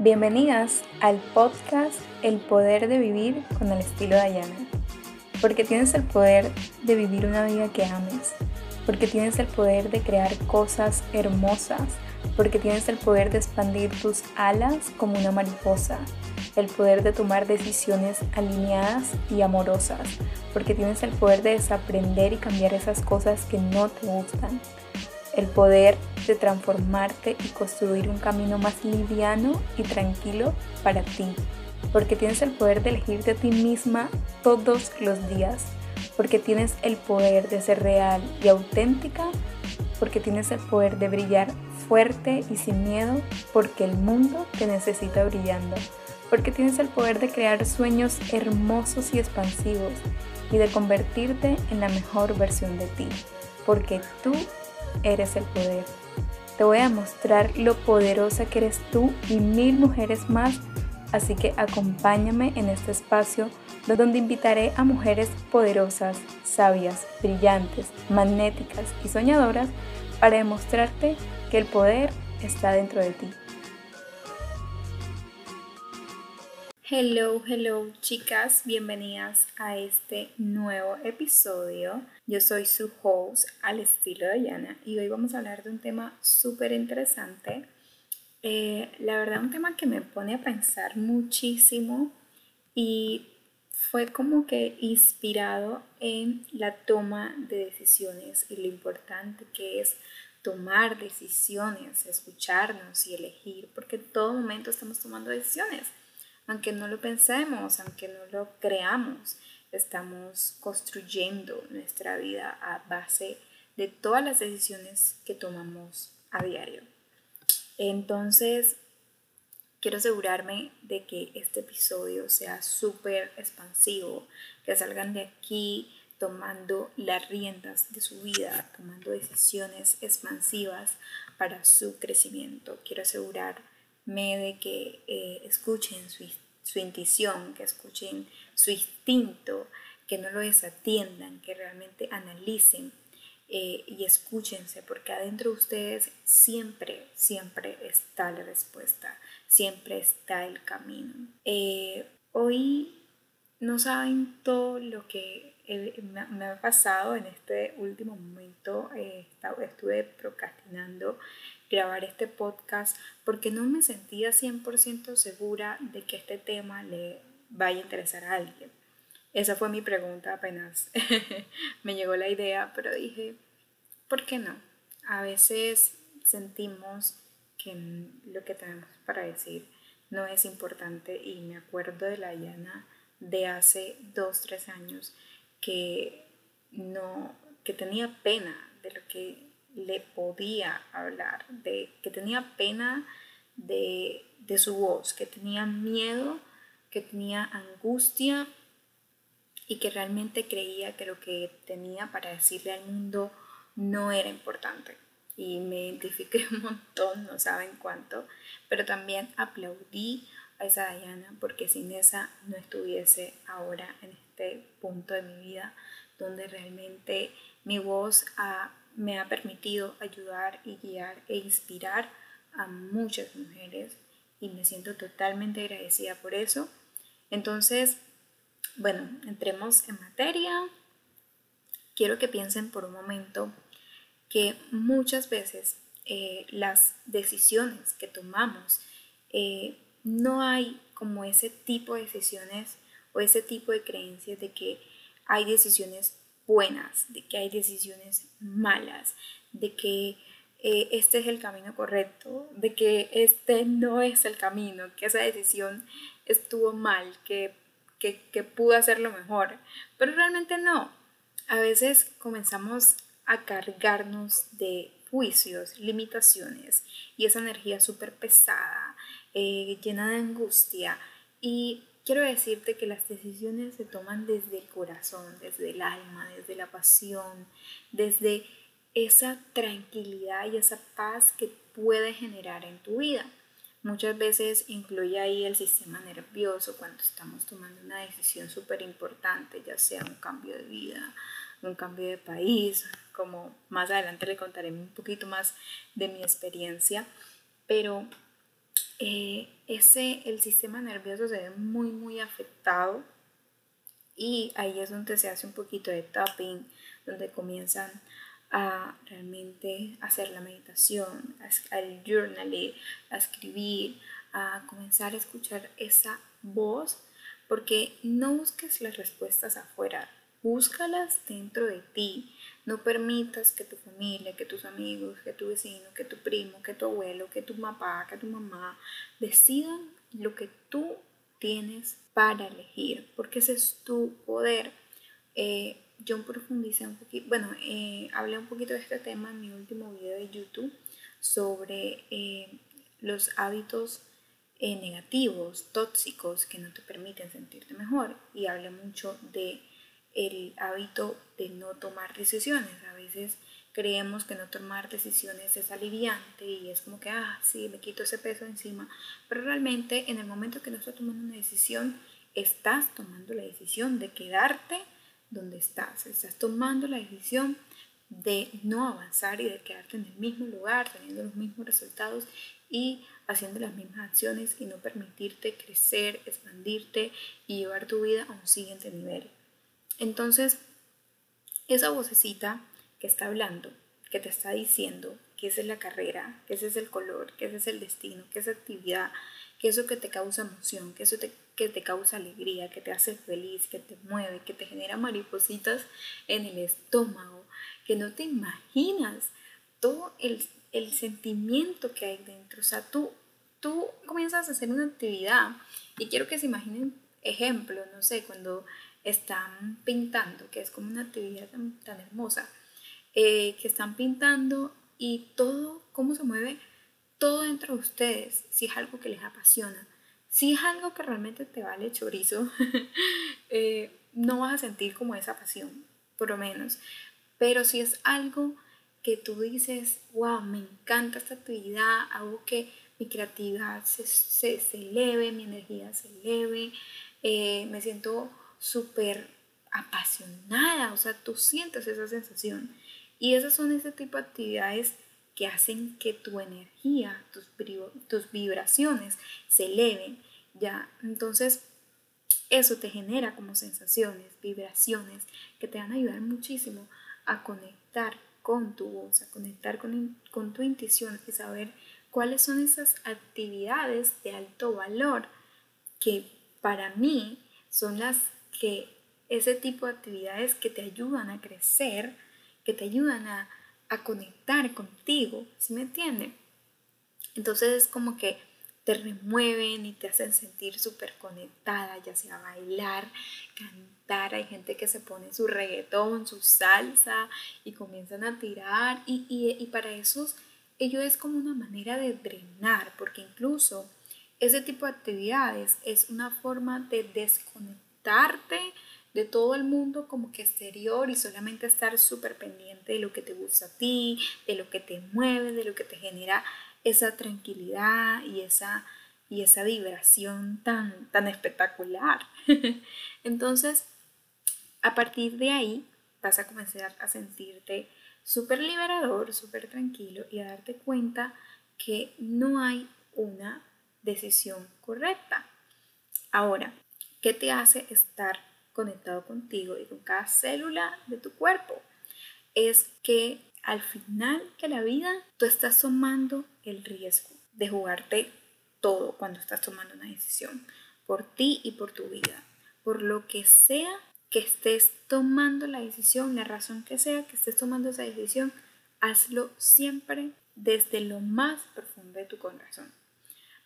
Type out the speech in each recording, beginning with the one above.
Bienvenidas al podcast El poder de vivir con el estilo Dayana. Porque tienes el poder de vivir una vida que ames. Porque tienes el poder de crear cosas hermosas. Porque tienes el poder de expandir tus alas como una mariposa. El poder de tomar decisiones alineadas y amorosas. Porque tienes el poder de desaprender y cambiar esas cosas que no te gustan el poder de transformarte y construir un camino más liviano y tranquilo para ti, porque tienes el poder de elegirte a ti misma todos los días, porque tienes el poder de ser real y auténtica, porque tienes el poder de brillar fuerte y sin miedo, porque el mundo te necesita brillando, porque tienes el poder de crear sueños hermosos y expansivos. Y de convertirte en la mejor versión de ti, porque tú eres el poder. Te voy a mostrar lo poderosa que eres tú y mil mujeres más, así que acompáñame en este espacio donde invitaré a mujeres poderosas, sabias, brillantes, magnéticas y soñadoras para demostrarte que el poder está dentro de ti. Hello, hello chicas, bienvenidas a este nuevo episodio. Yo soy su host al estilo de Diana y hoy vamos a hablar de un tema súper interesante. Eh, la verdad, un tema que me pone a pensar muchísimo y fue como que inspirado en la toma de decisiones y lo importante que es tomar decisiones, escucharnos y elegir, porque en todo momento estamos tomando decisiones aunque no lo pensemos, aunque no lo creamos, estamos construyendo nuestra vida a base de todas las decisiones que tomamos a diario. Entonces, quiero asegurarme de que este episodio sea súper expansivo, que salgan de aquí tomando las riendas de su vida, tomando decisiones expansivas para su crecimiento. Quiero asegurar de que eh, escuchen su, su intuición, que escuchen su instinto, que no lo desatiendan, que realmente analicen eh, y escúchense, porque adentro de ustedes siempre, siempre está la respuesta, siempre está el camino. Eh, hoy no saben todo lo que me, ha pasado en este último momento. estuve procrastinando grabar este podcast porque no me sentía 100% segura de que este tema le vaya a interesar a alguien. Esa fue mi pregunta apenas me llegó la idea, pero dije, ¿por qué no? A veces sentimos que lo que tenemos para decir no es importante y me acuerdo de la Yana de hace dos, tres años que no, que tenía pena de lo que le podía hablar, de que tenía pena de, de su voz, que tenía miedo, que tenía angustia y que realmente creía que lo que tenía para decirle al mundo no era importante. Y me identifiqué un montón, no saben cuánto, pero también aplaudí a esa Diana porque sin esa no estuviese ahora en este punto de mi vida donde realmente mi voz ha me ha permitido ayudar y guiar e inspirar a muchas mujeres y me siento totalmente agradecida por eso. Entonces, bueno, entremos en materia. Quiero que piensen por un momento que muchas veces eh, las decisiones que tomamos, eh, no hay como ese tipo de decisiones o ese tipo de creencias de que hay decisiones buenas, de que hay decisiones malas, de que eh, este es el camino correcto, de que este no es el camino, que esa decisión estuvo mal, que, que, que pudo hacerlo mejor, pero realmente no. A veces comenzamos a cargarnos de juicios, limitaciones y esa energía súper pesada, eh, llena de angustia y quiero decirte que las decisiones se toman desde el corazón, desde el alma, desde la pasión, desde esa tranquilidad y esa paz que puede generar en tu vida. Muchas veces incluye ahí el sistema nervioso cuando estamos tomando una decisión súper importante, ya sea un cambio de vida, un cambio de país, como más adelante le contaré un poquito más de mi experiencia, pero eh, ese, el sistema nervioso se ve muy, muy afectado y ahí es donde se hace un poquito de tapping, donde comienzan a realmente hacer la meditación, al journaling, a escribir, a comenzar a escuchar esa voz, porque no busques las respuestas afuera, búscalas dentro de ti. No permitas que tu familia, que tus amigos, que tu vecino, que tu primo, que tu abuelo, que tu papá, que tu mamá decidan lo que tú tienes para elegir, porque ese es tu poder. Eh, yo profundicé un poquito, bueno, eh, hablé un poquito de este tema en mi último video de YouTube sobre eh, los hábitos negativos, tóxicos, que no te permiten sentirte mejor. Y hablé mucho de el hábito de no tomar decisiones. A veces creemos que no tomar decisiones es aliviante y es como que, ah, sí, me quito ese peso encima. Pero realmente en el momento que no estás tomando una decisión, estás tomando la decisión de quedarte donde estás. Estás tomando la decisión de no avanzar y de quedarte en el mismo lugar, teniendo los mismos resultados y haciendo las mismas acciones y no permitirte crecer, expandirte y llevar tu vida a un siguiente nivel. Entonces, esa vocecita que está hablando, que te está diciendo que esa es la carrera, que ese es el color, que ese es el destino, que esa actividad, que eso que te causa emoción, que eso que te causa alegría, que te hace feliz, que te mueve, que te genera maripositas en el estómago, que no te imaginas todo el, el sentimiento que hay dentro. O sea, tú, tú comienzas a hacer una actividad y quiero que se imaginen ejemplo, no sé, cuando están pintando, que es como una actividad tan hermosa eh, que están pintando y todo, cómo se mueve todo dentro de ustedes, si es algo que les apasiona. Si es algo que realmente te vale chorizo, eh, no vas a sentir como esa pasión, por lo menos. Pero si es algo que tú dices, wow, me encanta esta actividad, hago que mi creatividad se, se, se eleve, mi energía se eleve, eh, me siento súper apasionada, o sea, tú sientes esa sensación. Y esas son ese tipo de actividades que hacen que tu energía, tus, tus vibraciones se eleven, ¿ya? Entonces, eso te genera como sensaciones, vibraciones que te van a ayudar muchísimo a conectar con tu voz, a conectar con, con tu intuición y saber cuáles son esas actividades de alto valor que para mí son las que ese tipo de actividades que te ayudan a crecer, que te ayudan a, conectar contigo, ¿sí me entienden? Entonces es como que te remueven y te hacen sentir súper conectada, ya sea bailar, cantar, hay gente que se pone su reggaetón, su salsa y comienzan a tirar y, y para esos ello es como una manera de drenar, porque incluso ese tipo de actividades es una forma de de todo el mundo como que exterior y solamente estar súper pendiente de lo que te gusta a ti, de lo que te mueve, de lo que te genera esa tranquilidad y esa, y esa vibración tan, tan espectacular. Entonces, a partir de ahí vas a comenzar a sentirte súper liberador, súper tranquilo y a darte cuenta que no hay una decisión correcta. Ahora, ¿qué te hace estar conectado contigo y con cada célula de tu cuerpo, es que al final de la vida tú estás tomando el riesgo de jugarte todo cuando estás tomando una decisión, por ti y por tu vida, por lo que sea que estés tomando la decisión, la razón que sea que estés tomando esa decisión, hazlo siempre desde lo más profundo de tu corazón.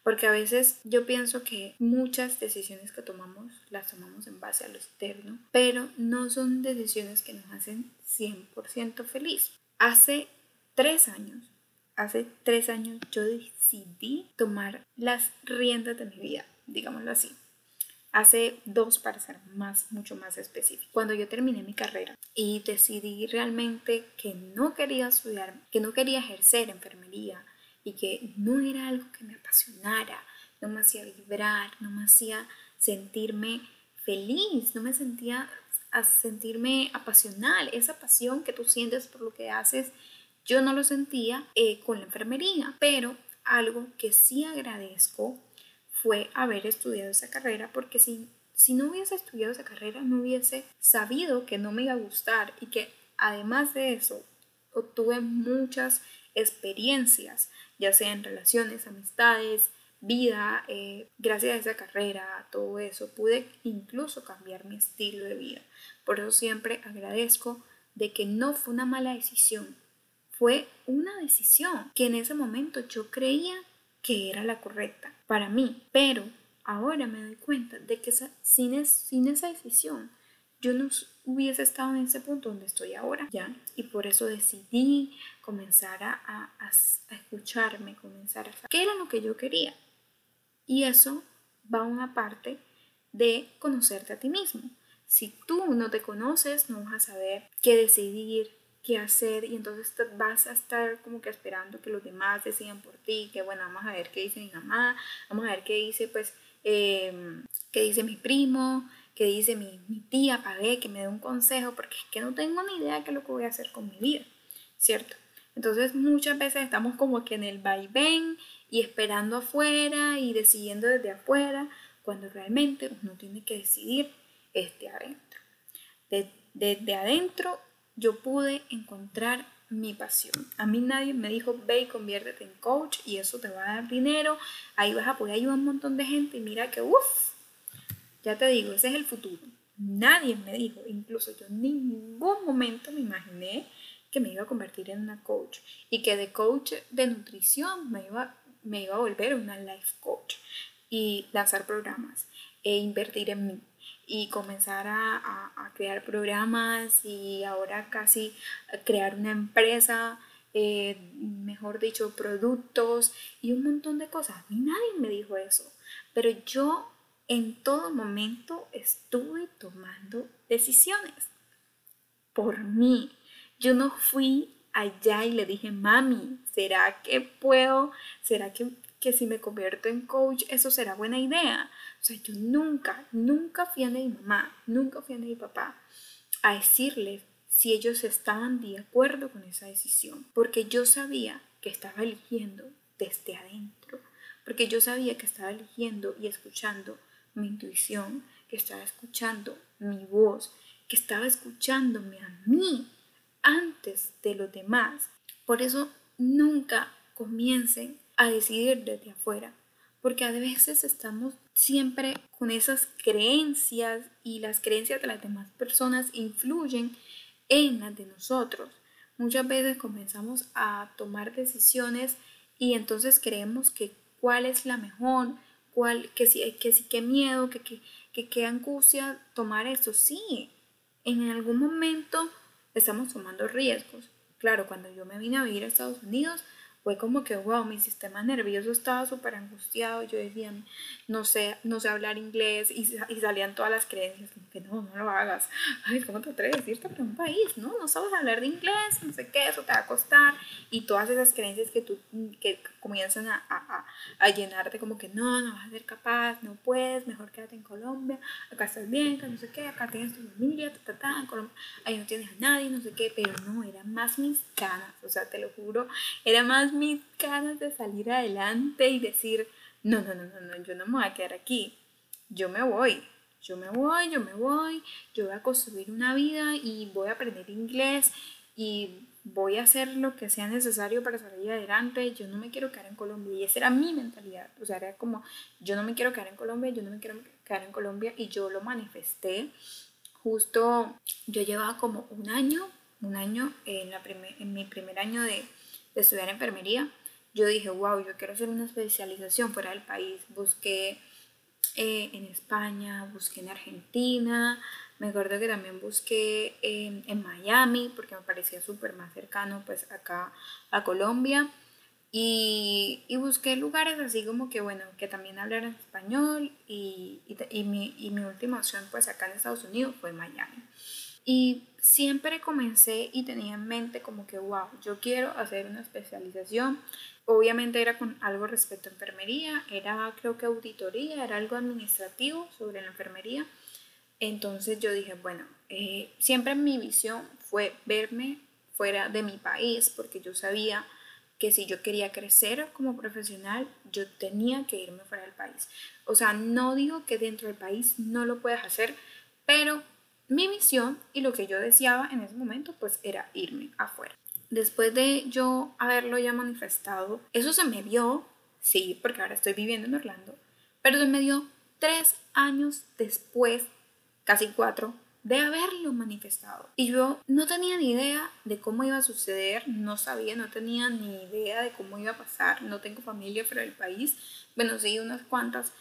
Porque a veces yo pienso que muchas decisiones que tomamos las tomamos en base a lo externo, pero no son decisiones que nos hacen 100% feliz. Hace tres años, hace tres años yo decidí tomar las riendas de mi vida, digámoslo así. Hace dos para ser más, mucho más específico. Cuando yo terminé mi carrera y decidí realmente que no quería estudiar, que no quería ejercer enfermería, y que no era algo que me apasionara, no me hacía vibrar, no me hacía sentirme feliz, no me sentía a sentirme apasional, esa pasión que tú sientes por lo que haces, yo no lo sentía eh, con la enfermería, pero algo que sí agradezco fue haber estudiado esa carrera porque si, si no hubiese estudiado esa carrera no hubiese sabido que no me iba a gustar y que además de eso obtuve muchas experiencias, ya sea en relaciones, amistades, vida, eh, gracias a esa carrera, todo eso, pude incluso cambiar mi estilo de vida. Por eso siempre agradezco de que no fue una mala decisión, fue una decisión que en ese momento yo creía que era la correcta para mí, pero ahora me doy cuenta de que sin, sin esa decisión yo no hubiese estado en ese punto donde estoy ahora, ¿ya? Y por eso decidí comenzar a, escucharme, comenzar a saber qué era lo que yo quería. Y eso va a una parte de conocerte a ti mismo. Si tú no te conoces, no vas a saber qué decidir, qué hacer y entonces vas a estar como que esperando que los demás decidan por ti, que bueno, vamos a ver qué dice mi mamá, vamos a ver qué dice pues, em, qué dice mi primo, qué dice mi, mi tía, pagué, que me dé un consejo, porque es que no tengo ni idea de qué es lo que voy a hacer con mi vida, ¿cierto? Entonces muchas veces estamos como que en el vaivén y esperando afuera y decidiendo desde afuera, cuando realmente uno tiene que decidir desde adentro. desde adentro yo pude encontrar mi pasión. A mí nadie me dijo, ve y conviértete en coach y eso te va a dar dinero, ahí vas a poder ayudar a un montón de gente y mira que, uff, ya te digo, ese es el futuro. Nadie me dijo, incluso yo en ningún momento me imaginé que me iba a convertir en una coach y que de coach de nutrición me iba, me iba a volver una life coach y lanzar programas e invertir en mí y comenzar a, crear programas y ahora casi crear una empresa, eh, mejor dicho, productos y un montón de cosas. A nadie me dijo eso, pero yo en todo momento estuve tomando decisiones por mí. Yo no fui allá y le dije, mami, ¿será que puedo? ¿Será que, que si me convierto en coach eso será buena idea? O sea, yo nunca, nunca fui a mi mamá, nunca fui a mi papá a decirles si ellos estaban de acuerdo con esa decisión, porque yo sabía que estaba eligiendo desde adentro, porque yo sabía que estaba eligiendo y escuchando mi intuición, que estaba escuchando mi voz, que estaba escuchándome a mí antes de los demás. Por eso nunca comiencen a decidir desde afuera, porque a veces estamos siempre con esas creencias y las creencias de las demás personas influyen en las de nosotros. Muchas veces comenzamos a tomar decisiones y entonces creemos que cuál es la mejor, cuál, que sí, que sí, qué miedo, que, que, que qué angustia tomar esto. Sí, en algún momento estamos tomando riesgos. Claro, cuando yo me vine a vivir a Estados Unidos, fue como que, wow, mi sistema nervioso estaba súper angustiado. Yo decía, no sé, no sé hablar inglés y, y, salían todas las creencias, como que no, no lo hagas. Ay, ¿cómo te atreves a decirte en un país? No, no sabes hablar de inglés, no sé qué, eso te va a costar. Y todas esas creencias que tú, que comienzan a, a, a llenarte como que no, no vas a ser capaz, no puedes, mejor quédate en Colombia, acá estás bien, que no sé qué, acá tienes tu familia, ta, ta, ta, Colombia, ahí no tienes a nadie, no sé qué, pero no, eran más mis ganas, o sea, te lo juro, era más mis ganas de salir adelante y decir, no, no, no, no, no, yo no me voy a quedar aquí, yo me voy, yo me voy, yo me voy, yo voy a construir una vida y voy a aprender inglés y voy a hacer lo que sea necesario para salir adelante, yo no me quiero quedar en Colombia y esa era mi mentalidad, o sea, era como, yo no me quiero quedar en Colombia, yo no me quiero quedar en Colombia y yo lo manifesté, justo yo llevaba como un año, un año en, la en mi primer año de de estudiar enfermería, yo dije, wow, yo quiero hacer una especialización fuera del país. Busqué eh, en España, busqué en Argentina, me acuerdo que también busqué en, en Miami porque me parecía súper más cercano pues acá a Colombia. Y, y, busqué lugares así como que, bueno, que también hablaran español y, y, y, mi, mi última opción pues acá en Estados Unidos fue Miami. Y siempre comencé y tenía en mente como que, wow, yo quiero hacer una especialización. Obviamente era con algo respecto a enfermería, era creo que auditoría, era algo administrativo sobre la enfermería. Entonces yo dije, bueno, eh, siempre mi visión fue verme fuera de mi país porque yo sabía que si yo quería crecer como profesional, yo tenía que irme fuera del país. O sea, no digo que dentro del país no lo puedas hacer, pero mi misión y lo que yo deseaba en ese momento, pues era irme afuera. Después de yo haberlo ya manifestado, eso se me dio, sí, porque ahora estoy viviendo en Orlando, pero se me dio tres años después, casi cuatro, de haberlo manifestado. Y yo no tenía ni idea de cómo iba a suceder, no sabía, no tenía ni idea de cómo iba a pasar, no tengo familia fuera del país, bueno, sí, unas cuantas,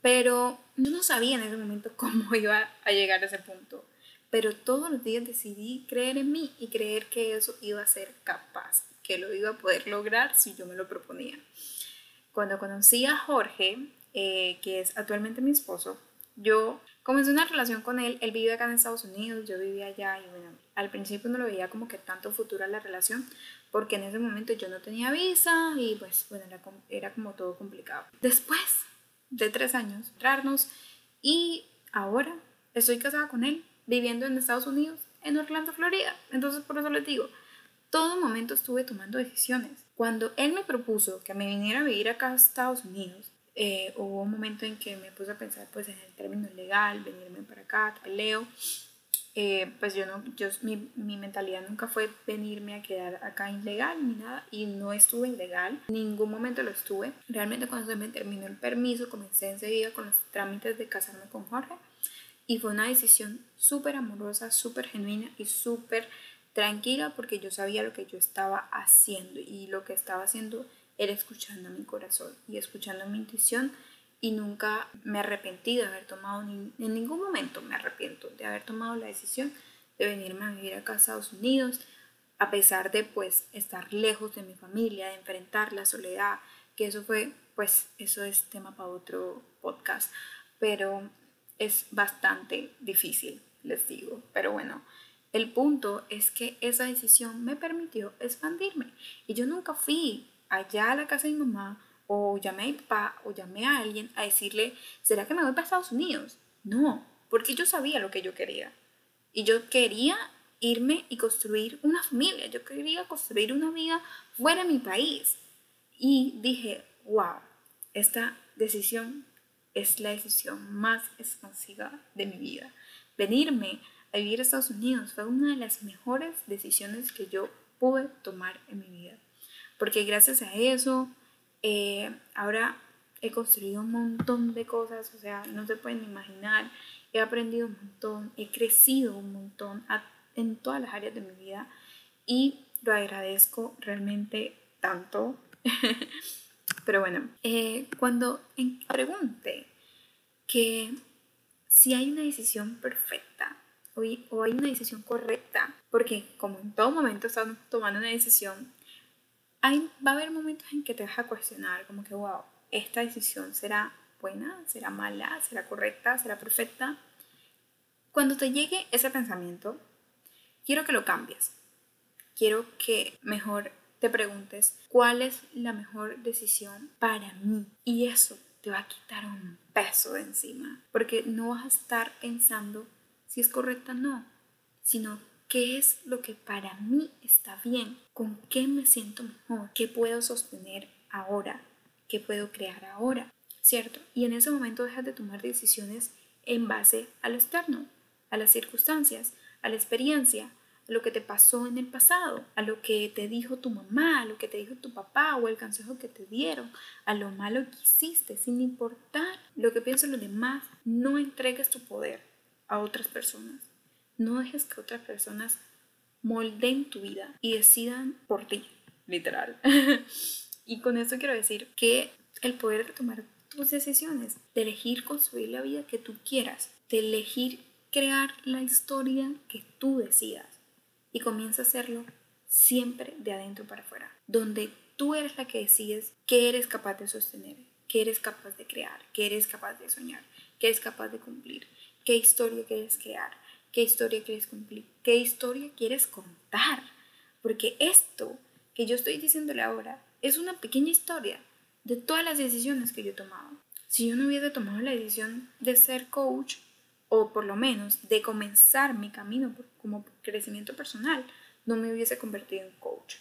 pero yo no sabía en ese momento cómo iba a llegar a ese punto. Pero todos los días decidí creer en mí y creer que eso iba a ser capaz, que lo iba a poder lograr si yo me lo proponía. Cuando conocí a Jorge, eh, que es actualmente mi esposo, yo comencé una relación con él, él vive acá en Estados Unidos, yo vivía allá y bueno, al principio no lo veía como que tanto futuro a la relación, porque en ese momento yo no tenía visa y pues bueno, era, era como todo complicado. Después de tres años, entrarnos y ahora estoy casada con él, viviendo en Estados Unidos, en Orlando, Florida. Entonces por eso les digo, todo momento estuve tomando decisiones. Cuando él me propuso que me viniera a vivir acá a Estados Unidos, eh, hubo un momento en que me puse a pensar pues en el término legal, venirme para acá, leo. Eh, pues yo no, yo, mi, mi, mentalidad nunca fue venirme a quedar acá ilegal ni nada y no estuve ilegal, en ningún momento lo estuve. Realmente cuando se me terminó el permiso comencé enseguida con los trámites de casarme con Jorge y fue una decisión súper amorosa, súper genuina y súper tranquila porque yo sabía lo que yo estaba haciendo y lo que estaba haciendo era escuchando mi corazón y escuchando mi intuición y nunca me arrepentí de haber tomado, ni, en ningún momento me arrepiento de haber tomado la decisión de venirme a vivir acá a Estados Unidos, a pesar de pues estar lejos de mi familia, de enfrentar la soledad, que eso fue, pues eso es tema para otro podcast, pero es bastante difícil, les digo, pero bueno, el punto es que esa decisión me permitió expandirme y yo nunca fui allá a la casa de mi mamá o llamé a mi papá o llamé a alguien a decirle, ¿será que me voy para Estados Unidos? No, porque yo sabía lo que yo quería. Y yo quería irme y construir una familia, yo quería construir una vida fuera de mi país. Y dije, wow, esta decisión es la decisión más expansiva de mi vida. Venirme a vivir a Estados Unidos fue una de las mejores decisiones que yo pude tomar en mi vida porque gracias a eso eh, ahora he construido un montón de cosas, o sea, no se pueden imaginar, he aprendido un montón, he crecido un montón en todas las áreas de mi vida y lo agradezco realmente tanto. Pero bueno, eh, cuando pregunte que si hay una decisión perfecta o, hay una decisión correcta, porque como en todo momento estamos tomando una decisión, va a haber momentos en que te vas a cuestionar, como que, wow, esta decisión será buena, será mala, será correcta, será perfecta. Cuando te llegue ese pensamiento, quiero que lo cambies. Quiero que mejor te preguntes cuál es la mejor decisión para mí. Y eso te va a quitar un peso de encima, porque no vas a estar pensando si es correcta o no, sino qué es lo que para mí está bien, con qué me siento mejor, qué puedo sostener ahora, qué puedo crear ahora, ¿cierto? Y en ese momento dejas de tomar decisiones en base a lo externo, a las circunstancias, a la experiencia, lo que te pasó en el pasado, a lo que te dijo tu mamá, a lo que te dijo tu papá o el consejo que te dieron, a lo malo que hiciste, sin importar lo que piensen los demás, no entregues tu poder a otras personas. No dejes que otras personas molden tu vida y decidan por ti, literal. y con esto quiero decir que el poder de tomar tus decisiones, de elegir construir la vida que tú quieras, de elegir crear la historia que tú decidas y comienza a hacerlo siempre de adentro para afuera, donde tú eres la que decides qué eres capaz de sostener, qué eres capaz de crear, qué eres capaz de soñar, qué eres capaz de cumplir, qué historia quieres crear, ¿Qué historia quieres cumplir? ¿Qué historia quieres contar? Porque esto que yo estoy diciéndole ahora es una pequeña historia de todas las decisiones que yo he tomado. Si yo no hubiese tomado la decisión de ser coach, o por lo menos de comenzar mi camino como crecimiento personal, no me hubiese convertido en coach.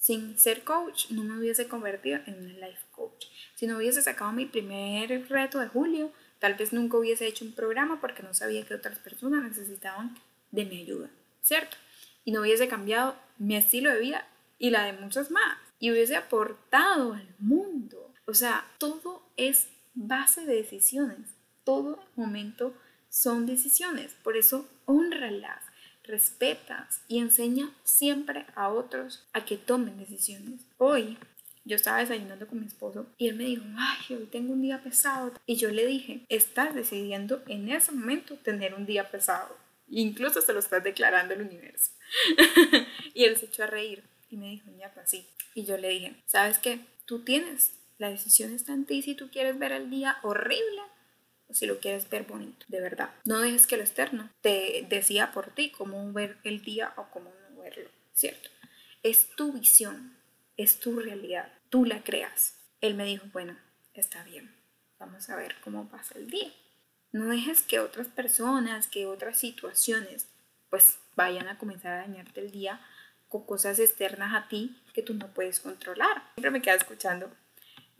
sin ser coach no me hubiese convertido en una life coach. Si no hubiese sacado mi primer reto de julio, tal vez nunca hubiese hecho un programa porque no sabía que otras personas necesitaban de mi ayuda, ¿cierto? Y no hubiese cambiado mi estilo de vida y la de muchas más. Y hubiese aportado al mundo. O sea, todo es base de decisiones. Todo momento son decisiones. Por eso, honralas respetas y enseña siempre a otros a que tomen decisiones. Hoy yo estaba desayunando con mi esposo y él me dijo, ay, hoy tengo un día pesado. Y yo le dije, estás decidiendo en ese momento tener un día pesado. Incluso se lo estás declarando al universo. y él se echó a reír y me dijo, ñapa, sí. Y yo le dije, ¿sabes qué? Tú tienes, la decisión está en ti si tú quieres ver el día horrible si lo quieres ver bonito, de verdad. No dejes que lo externo te decida por ti cómo ver el día o cómo no verlo, ¿cierto? Es tu visión, es tu realidad, tú la creas. Él me dijo, bueno, está bien, vamos a ver cómo pasa el día. No dejes que otras personas, que otras situaciones, pues vayan a comenzar a dañarte el día con cosas externas a ti que tú no puedes controlar. Siempre me queda escuchando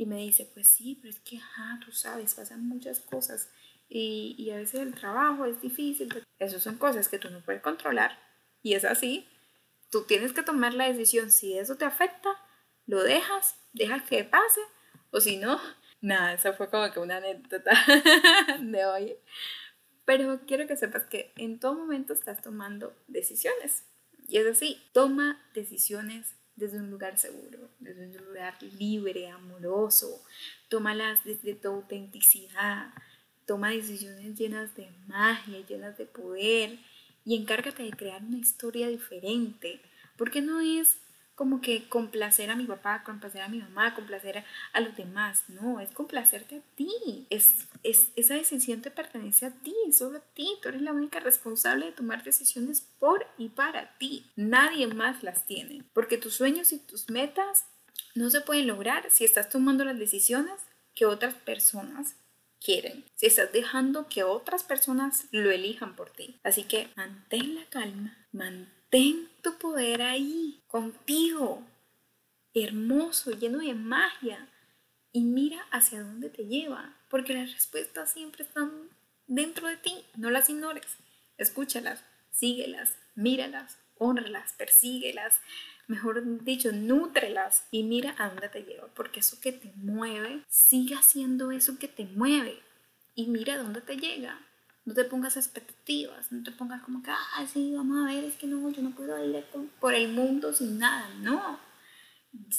y me dice, pues sí, pero es que, ajá, tú sabes, pasan muchas cosas y, y a veces el trabajo es difícil. Esas son cosas que tú no puedes controlar y es así. Tú tienes que tomar la decisión si eso te afecta, lo dejas, dejas que pase o si no, nada, eso fue como que una anécdota de hoy. Pero quiero que sepas que en todo momento estás tomando decisiones. Y es así, toma decisiones desde un lugar seguro, desde un lugar libre, amoroso. Tómalas desde tu autenticidad. Toma decisiones llenas de magia, llenas de poder y encárgate de crear una historia diferente. Porque no es como que complacer a mi papá, complacer a mi mamá, complacer a, los demás. No, es complacerte a ti. Es, es, esa decisión te pertenece a ti, solo a ti. Tú eres la única responsable de tomar decisiones por y para ti. Nadie más las tiene. Porque tus sueños y tus metas no se pueden lograr si estás tomando las decisiones que otras personas quieren, si estás dejando que otras personas lo elijan por ti. Así que mantén la calma, mantén Ten tu poder ahí, contigo, hermoso, lleno de magia, y mira hacia dónde te lleva, porque las respuestas siempre están dentro de ti, no las ignores, escúchalas, síguelas, míralas, honralas, persíguelas, mejor dicho, nútrelas y mira a dónde te lleva, porque eso que te mueve, sigue haciendo eso que te mueve y mira dónde te llega. No te pongas expectativas, no te pongas como que, ah, sí, vamos a ver, es que no, yo no puedo ir por el mundo sin nada. No,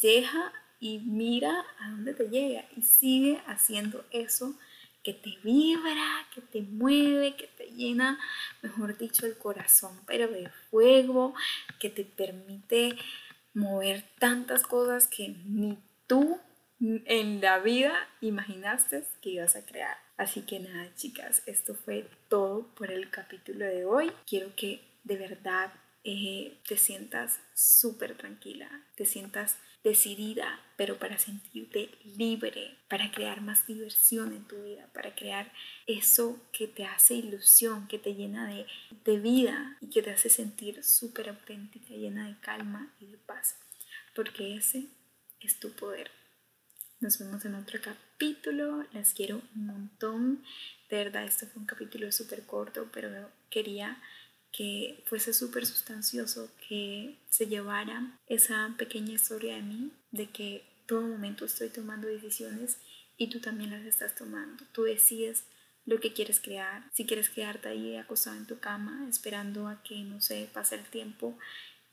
deja y mira a dónde te llega y sigue haciendo eso que te vibra, que te mueve, que te llena, mejor dicho, el corazón, pero de fuego, que te permite mover tantas cosas que ni tú en la vida imaginaste que ibas a crear. Así que nada, chicas, esto fue todo por el capítulo de hoy. Quiero que de verdad eh, te sientas súper tranquila, te sientas decidida, pero para sentirte libre, para crear más diversión en tu vida, para crear eso que te hace ilusión, que te llena de, de vida y que te hace sentir súper auténtica, llena de calma y de paz, porque ese es tu poder. Nos vemos en otro capítulo. Las quiero un montón. De verdad, este fue un capítulo súper corto, pero quería que fuese súper sustancioso, que se llevara esa pequeña historia de mí, de que todo momento estoy tomando decisiones y tú también las estás tomando. Tú decides lo que quieres crear. Si quieres quedarte ahí acostado en tu cama, esperando a que, no sé, pase el tiempo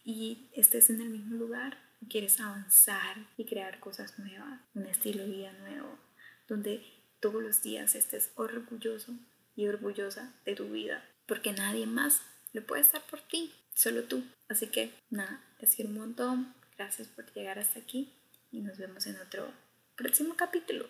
y estés en el mismo lugar, quieres avanzar y crear cosas nuevas, un estilo de vida nuevo, donde todos los días estés orgulloso y orgullosa de tu vida, porque nadie más lo puede estar por ti, solo tú. Así que nada, les quiero un montón, gracias por llegar hasta aquí y nos vemos en otro próximo capítulo.